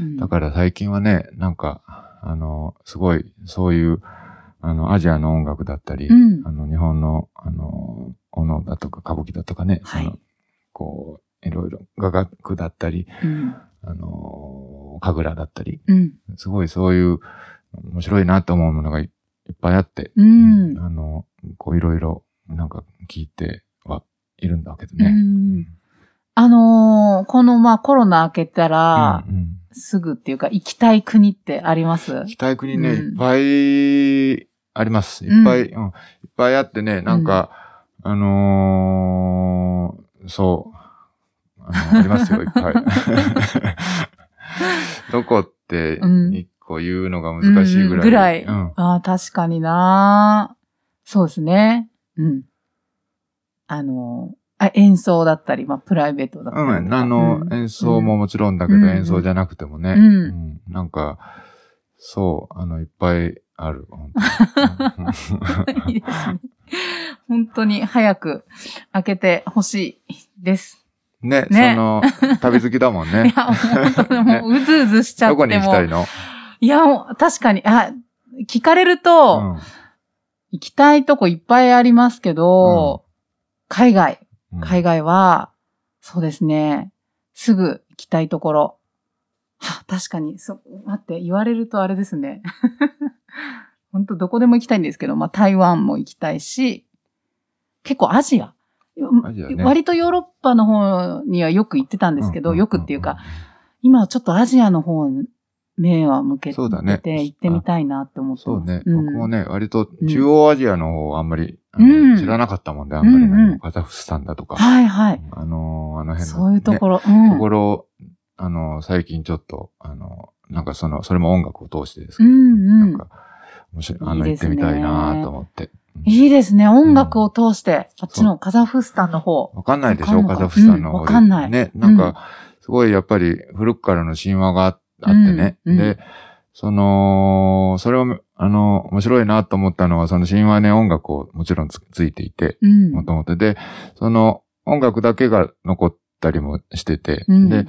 ん。だから最近はね、なんか、あの、すごい、そういう、あの、アジアの音楽だったり、うんあの、日本の、あの、おのだとか歌舞伎だとかね、はいそのこう、いろいろ、雅楽だったり、うん。あの、神楽だったり、うん。すごいそういう、面白いなと思うものがいいっぱいあって、うん。あの、こういろいろ、なんか聞いてはいるんだけどうね。んあのーこのまあコロナ明けたら、うんうんすぐっていうか行きたい国ってあります？行きたい国ね、うんいっぱいあります。いっぱい、うん、いっぱいあってね、なんか、あのーそう、あの、ありますよ、いっぱい。どこってうん一個言うのが難しいぐらい。うんぐらい。うん。ああ、確かになそうですね。うん。あの、あ演奏だったり、まあ、プライベートだったり。うん、あの、うん演奏ももちろんだけど、うん演奏じゃなくてもね、うんうんなんか、そう、あの、いっぱいある。本当に いいですね。本当に早く開けてほしいです。ね、ねその、旅好きだもんいね。や、本当にもううずうずしちゃっても。どこに行きたいの？いや、確かに、あ、聞かれるうと、ん行きたいとこいっぱいありますけど、海外、うん海外は、そうですね、すぐ行きたいところ。は、確かに、そ、待って、言われるとあれですね。本当どこでも行きたいんですけど、まあ台湾も行きたいし、結構アジア。アジアね割とヨーロッパの方にはよく行ってたんですけど、んんんよくっていうか、、今はちょっとアジアの方に目は向けて、そうだね。行ってみたいなって思ってます。そうね、うん。僕もね、割と中央アジアの方あんまり、知らなかったもんで、あんまりね、カザフスタンだとか、はいはい。あのーあの辺の、そういうところ。ろ。うん。ところ、あのー最近ちょっと、あのーなんかその、それも音楽を通してですけど、うんうん。なんか、面白い、あの、行ってみたいなと思って。うん。いいですね。音楽を通して、あっちのカザフスタンの方。わかんないでしょカザフスタンの方わかんない。ね、なんか、すごいやっぱり古くからの神話がああってね。うんうんで、その、それを、あの、面白いなと思ったのは、その神話ね、音楽をもちろんつついていて、うん。もともと。で、その音楽だけが残ったりもしてて、うんで、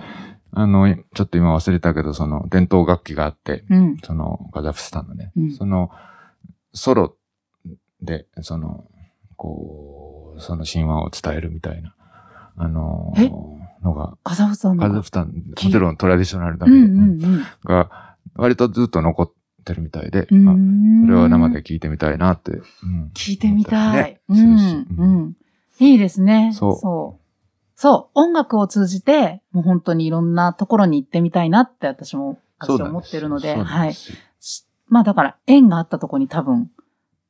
あの、ちょっと今忘れたけど、その伝統楽器があって、うん。そのカザフスタンのね、うんそのソロで、その、こう、その神話を伝えるみたいな、あのえ？のが、カザフスタンの。カザフスタン、もちろんトラディショナルだけど、うんうんうん。が、割とずっと残ってるみたいで、うあんそれを生で聞いてみたいなって。うん聞いてみたい。思ったりねするしううんん。いいですね。そうそう。そう。音楽を通じて、もう本当にいろんなところに行ってみたいなって私も、私は思ってるので、そうなんはい。まあだから、縁があったところに多分、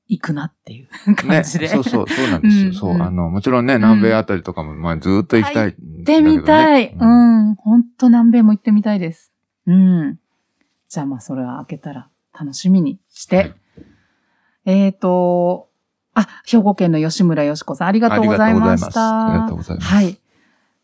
行くなっていう感ね、じで。そうそう、そうなんですよ。うんそう、うんあの、もちろんね、南米あたりとかも、まあ、ずーっと行きたい、行行ってみたい。うん。本当南米も行ってみたいです。うん。じゃあまあそれは開けたら楽しみにして。はいえっ、と、あ、兵庫県の吉村よしこさん、ありがとうございました。ありがとうございます。はい。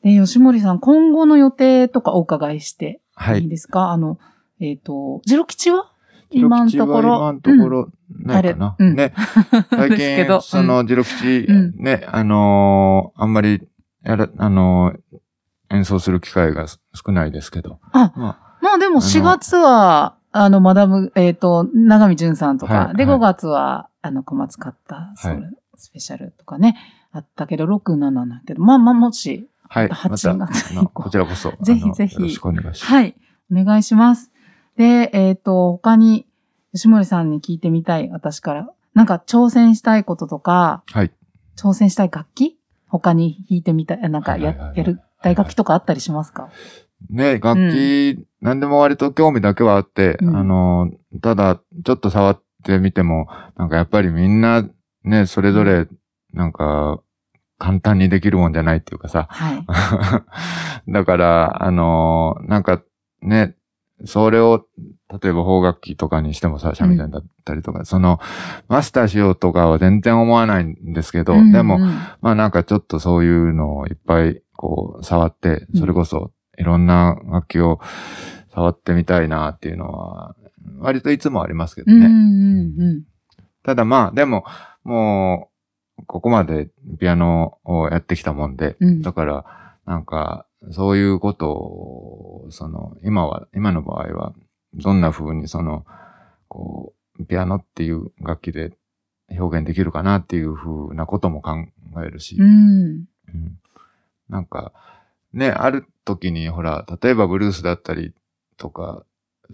で、吉森さん、今後の予定とかお伺いしてはいい。いですか、あの、えっ、と、ジロ吉は？今のところ。今のところ、ないかな。うんね。うん 最近、その、ジロ吉、うんね、あのーあんまり、やら、あのー演奏する機会がす少ないですけど。あままあでもの4月は、あの、マダム、えっ、と、長見淳さんとか、で、はいはい5月は、あの、小松買った、ソウルスペシャルとかね、あったけど、6、7だけど、まあまあ、もし、あ、はい。8また、月以降あのこちらこそ、ぜひぜひよろしくお願いします。はい、お願いします。で、えっ、と、他に、吉森さんに聞いてみたい、私から。なんか、挑戦したいこととか、はい。挑戦したい楽器？他に弾いてみたい、なんかや、やる、大楽器とかあったりしますか？ね、楽器、何でも割と興味だけはあって、うんあの、ただ、ちょっと触ってみても、なんかやっぱりみんな、ね、それぞれ、なんか、簡単にできるもんじゃないっていうかさ。はい。だから、あの、なんか、ね、それを、例えば邦楽器とかにしてもさ、三味線だったりとか、その、マスターしようとかは全然思わないんですけど、うんうんでも、まあなんかちょっとそういうのをいっぱいこう触って、それこそいろんな楽器を触ってみたいなっていうのは、割といつもありますけどうん、うね。ん、うん。ただまあでも、もう、ここまでピアノをやってきたもんで、うんだから、なんか、そういうことを、その、今は、今の場合は、どんな風にその、こう、ピアノっていう楽器で表現できるかなっていう風なことも考えるし、うん。うんなんか、ね、ある時に、ほら、例えばブルースだったりとか、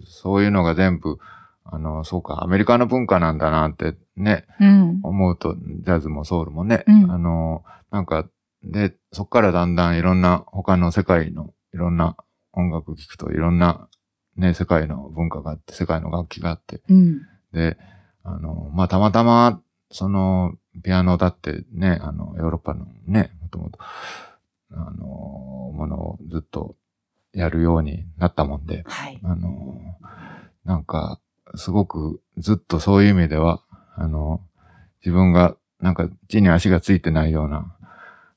そういうのが全部、あの、そうか、アメリカの文化なんだなってね、うん。思うと、ジャズもソウルもね、うんあの、なんか、で、そっからだんだんいろんな他の世界のいろんな音楽聴くといろんなね、世界の文化があって、世界の楽器があって、うん。で、あの、まあ、たまたま、その、ピアノだってね、あの、ヨーロッパのね、もともと、あの、ものをずっとやるようになったもんで、はい。あの、なんか、すごくずっとそういう意味では、あの、自分がなんか地に足がついてないような、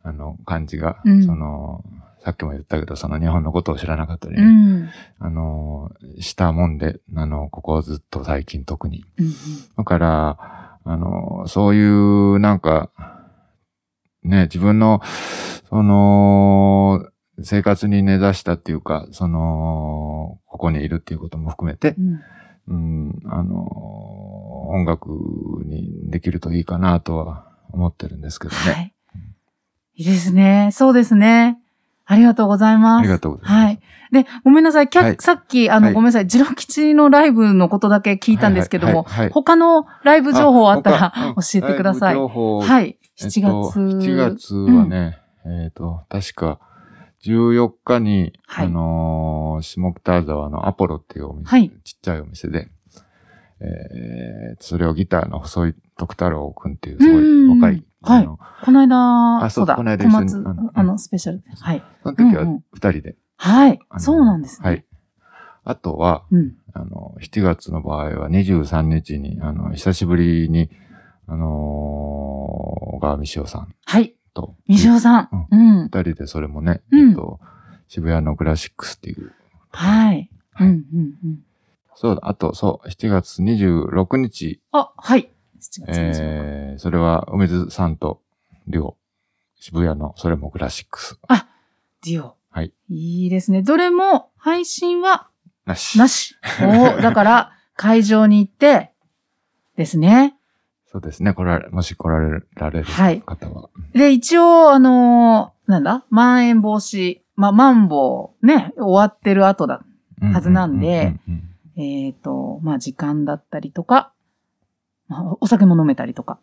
あの、感じが、うんその、さっきも言ったけど、その日本のことを知らなかったり、うん。あの、したもんで、あの、ここずっと最近特に。うん。だから、あの、そういう、なんか、ね、自分の、その、生活に根ざしたっていうか、その、ここにいるっていうことも含めてう、ん。うん、あの、音楽にできるといいかなとは思ってるんですけどね。はい。いいですね。そうですね。ありがとうございます。ありがとうございます。はい。で、ごめんなさい。はいさっき、あの、はいごめんなさい。ジロ吉のライブのことだけ聞いたんですけども、他のライブ情報あったら 教えてください。情報、はい。えっ7と月。7月はね、えっ、と、確か、14日に、はいあのー下北沢のアポロっていうお店、はいちっちゃいお店で、えー、それをギターの細い徳太郎くんっていうすごうんい若い、はいこの間、あそうだ、この間一緒にあの、あの、スペシャルで。はい。その時は二人で、はいそうなんですね。はい。あとは、うん。あの、7月の場合は23日に、あの、久しぶりに、あのー、小川美潮さんはい。と、西尾さん。うん。二人でそれもね、うんえっと、渋谷のクラシックスっていう。はい。うん、うん、うん。そうだ、あと、そう、7月26日、あ、はい。7月26えー、それは梅津さんと、りょう、渋谷の、それもクラシックス。ディオ。はい。いいですね。どれも配信はなし。なし。お だから、会場に行って、ですね。そうですね、来られ、もし来られられるはい方は。で、一応、あのーなんだ？まん延防止、ま、マンボウ、ね、終わってる後だ。はずなんでえっ、と、まあ、時間だったりとか、まあ、お酒も飲めたりとか、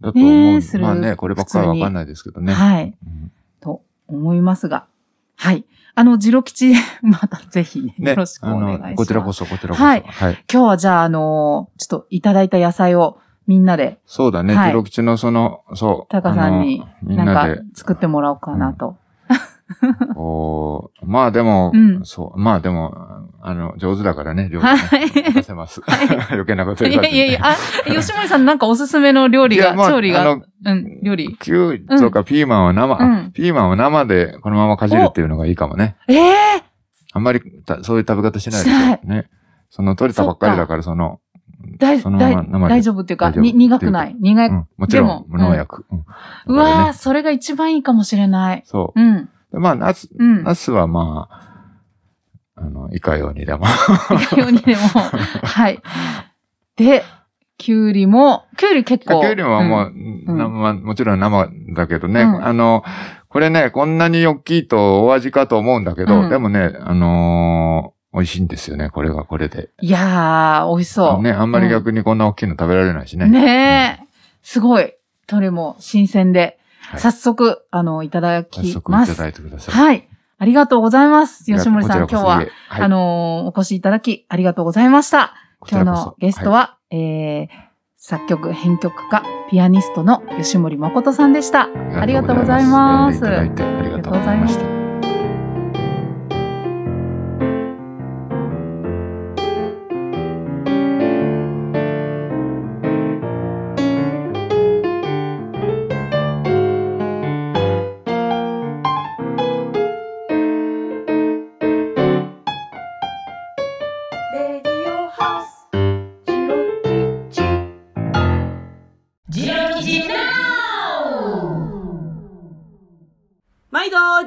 だと思う。ねするまあね、こればっかりはわかんないですけどね。はい、うんと思いますが、はい。あの、ジロ吉、またぜひ、ね、よろしくお願いします。こちらこそ、こちらこそ。はいはい。今日はじゃあ、あのーちょっといただいた野菜をみんなで、そうだね、はいジロ吉のその、そう。タカさんになんか作ってもらおうかなと。こう、まあでも、うんそう、まあでも、あの、上手だからね、料理ね。はい任せます。はい 余計なことい言わずに。やいやいや、あ、吉森さんなんかおすすめの料理が、まあ調理が、うん、料理。キュウリとかピーマンは生、うんピーマンは生でこのままかじるっていうのがいいかもね。ええあんまりたそういう食べ方しないでね。その取れたばっかりだから、その、大丈夫っていうか、に苦くない？苦い？うん、もちろん無農薬。うわー、それが一番いいかもしれない。そうん。う。まあ、ナス、うん。ナスはまあ、あの、いかようにでも。いかようにでも。はい。で、きゅうりも、きゅうり結構。キュウリはもう、んなまあもちろん生だけどね、うんあの、これね、こんなに大きいとお味かと思うんだけど、うんでもね、あのー美味しいんですよね、これがこれで。いやー、美味しそう。ね、あんまり逆にこんな大きいの食べられないしね。ねえ。すごい。どれも新鮮で。はい早速、あの、いただ早き速いたます。だいてください。はい。ありがとうございます。吉森さん、今日は、はいあのーお越しいただき、ありがとうございました。今日のゲストは、えー、作曲、編曲家、ピアニストの吉森誠さんでした。ありがとうございます。ありがとうございました。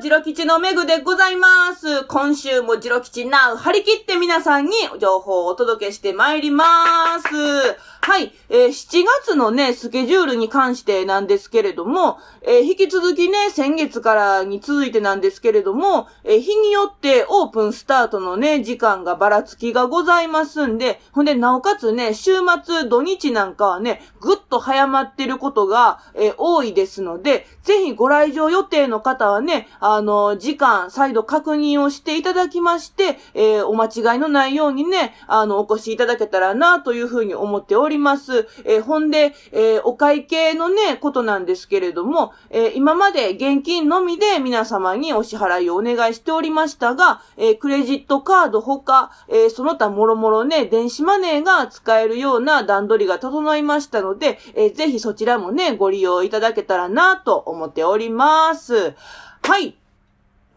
ジロ吉のめぐでございます。今週もジロ吉ナウ張り切って皆さんに情報をお届けしてまいります。はい、えー7月のね、スケジュールに関してなんですけれども、えー引き続きね、先月からに続いてなんですけれども、えー日によってオープンスタートのね、時間がばらつきがございますんで、ほんで、なおかつね、週末、土日なんかはね、ぐっと早まってることが、えー多いですので、ぜひご来場予定の方はね、あの、時間、再度確認をしていただきまして、えお間違いのないようにね、あの、お越しいただけたらな、というふうに思っております。えーほんで、えーお会計のね、ことなんですけれども、えー今まで現金のみで皆様にお支払いをお願いしておりましたが、えークレジットカードほか、えーその他もろもろね、電子マネーが使えるような段取りが整いましたので、えーぜひそちらもね、ご利用いただけたらなと思っております。はい。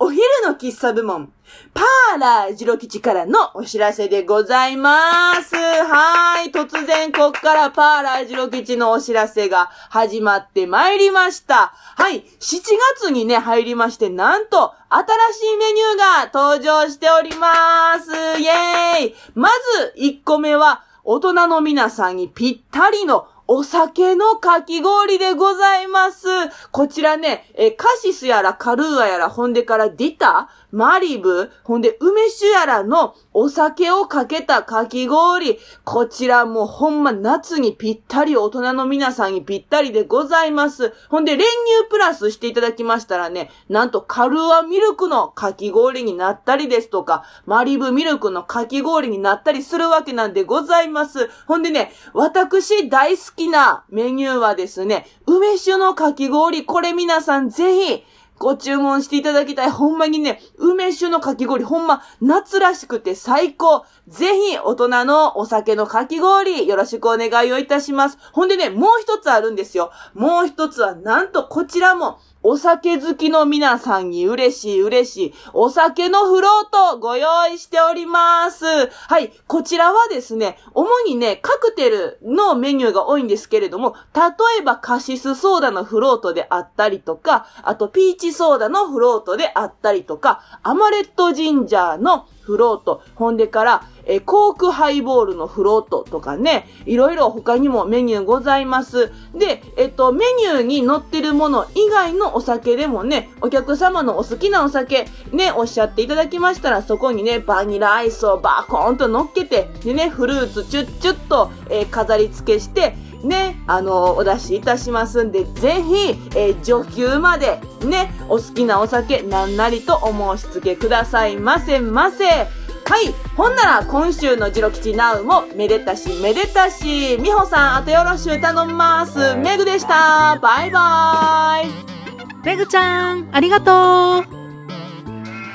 お昼の喫茶部門、パーラージロ吉からのお知らせでございます。はい。突然こっからパーラージロ吉のお知らせが始まってまいりました。はい。7月にね、入りまして、なんと、新しいメニューが登場しております。イェーイまず、1個目は、大人の皆さんにぴったりのお酒のかき氷でございます。こちらね、えカシスやらカルーアやら、ほんでからディタ、マリブ、ほんで梅酒やらのお酒をかけたかき氷。こちらもほんま夏にぴったり、大人の皆さんにぴったりでございます。ほんで練乳プラスしていただきましたらね、なんとカルアミルクのかき氷になったりですとか、マリブミルクのかき氷になったりするわけなんでございます。ほんでね、私大好きなメニューはですね、梅酒のかき氷、これ皆さんぜひ、ご注文していただきたい。ほんまにね、梅酒のかき氷、ほんま夏らしくて最高。ぜひ、大人のお酒のかき氷、よろしくお願いをいたします。ほんでね、もう一つあるんですよ。もう一つは、なんとこちらも、お酒好きの皆さんに嬉しい嬉しい、お酒のフロートご用意しております。はい、こちらはですね、主にね、カクテルのメニューが多いんですけれども、例えばカシスソーダのフロートであったりとか、あとピーチソーダのフロートであったりとか、アマレットジンジャーのフロート、ほんでから、えーコークハイボールのフロートとかね、いろいろ他にもメニューございます。で、えっと、メニューに載ってるもの以外のお酒でもね、お客様のお好きなお酒、ね、おっしゃっていただきましたら、そこにね、バニラアイスをバーコーンと乗っけて、でね、フルーツチュッチュッと、えー飾り付けして、ね、あのお出しいたしますんで、ぜひ、えー上級まで、ね、お好きなお酒、なんなりとお申し付けくださいませませ。はい。ほんなら、今週のジロ吉ナウも、めでたし、めでたし。みほさん、あとよろしゅう頼みます。めぐでした。バイバイ。めぐちゃん、ありがと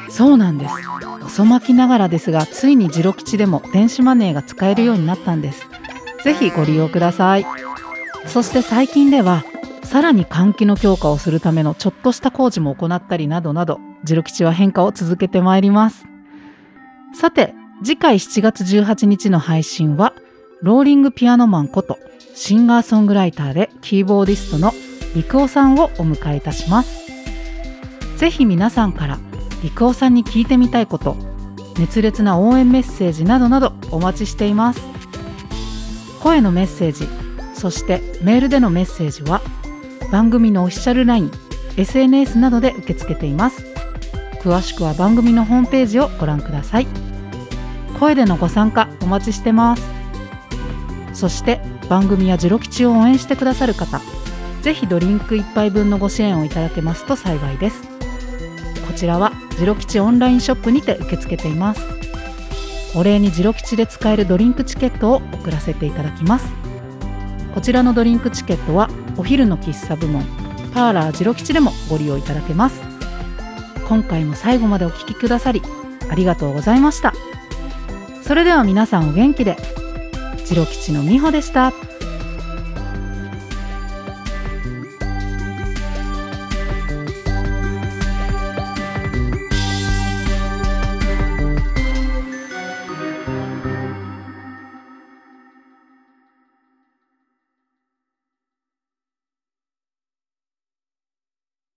うそうなんです。遅まきながらですが、ついにジロ吉でも電子マネーが使えるようになったんです。ぜひご利用ください。そして最近では、さらに換気の強化をするためのちょっとした工事も行ったりなどなど、ジロ吉は変化を続けてまいります。さて、次回7月18日の配信は、ローリングピアノマンこと、シンガーソングライターでキーボーディストの陸尾さんをお迎えいたします。ぜひ皆さんから陸尾さんに聞いてみたいこと、熱烈な応援メッセージなどなどお待ちしています。声のメッセージ、そしてメールでのメッセージは番組のオフィシャル LINE、SNS などで受け付けています。詳しくは番組のホームページをご覧ください。声でのご参加お待ちしてます。そして番組やジロ吉を応援してくださる方、ぜひドリンク1杯分のご支援をいただけますと幸いです。こちらはジロ吉オンラインショップにて受け付けています。お礼にジロ吉で使えるドリンクチケットを送らせていただきます。こちらのドリンクチケットはお昼の喫茶部門パーラージロ吉でもご利用いただけます。今回も最後までお聞きくださりありがとうございました。それでは皆さんお元気で。ジロ吉のみほでした。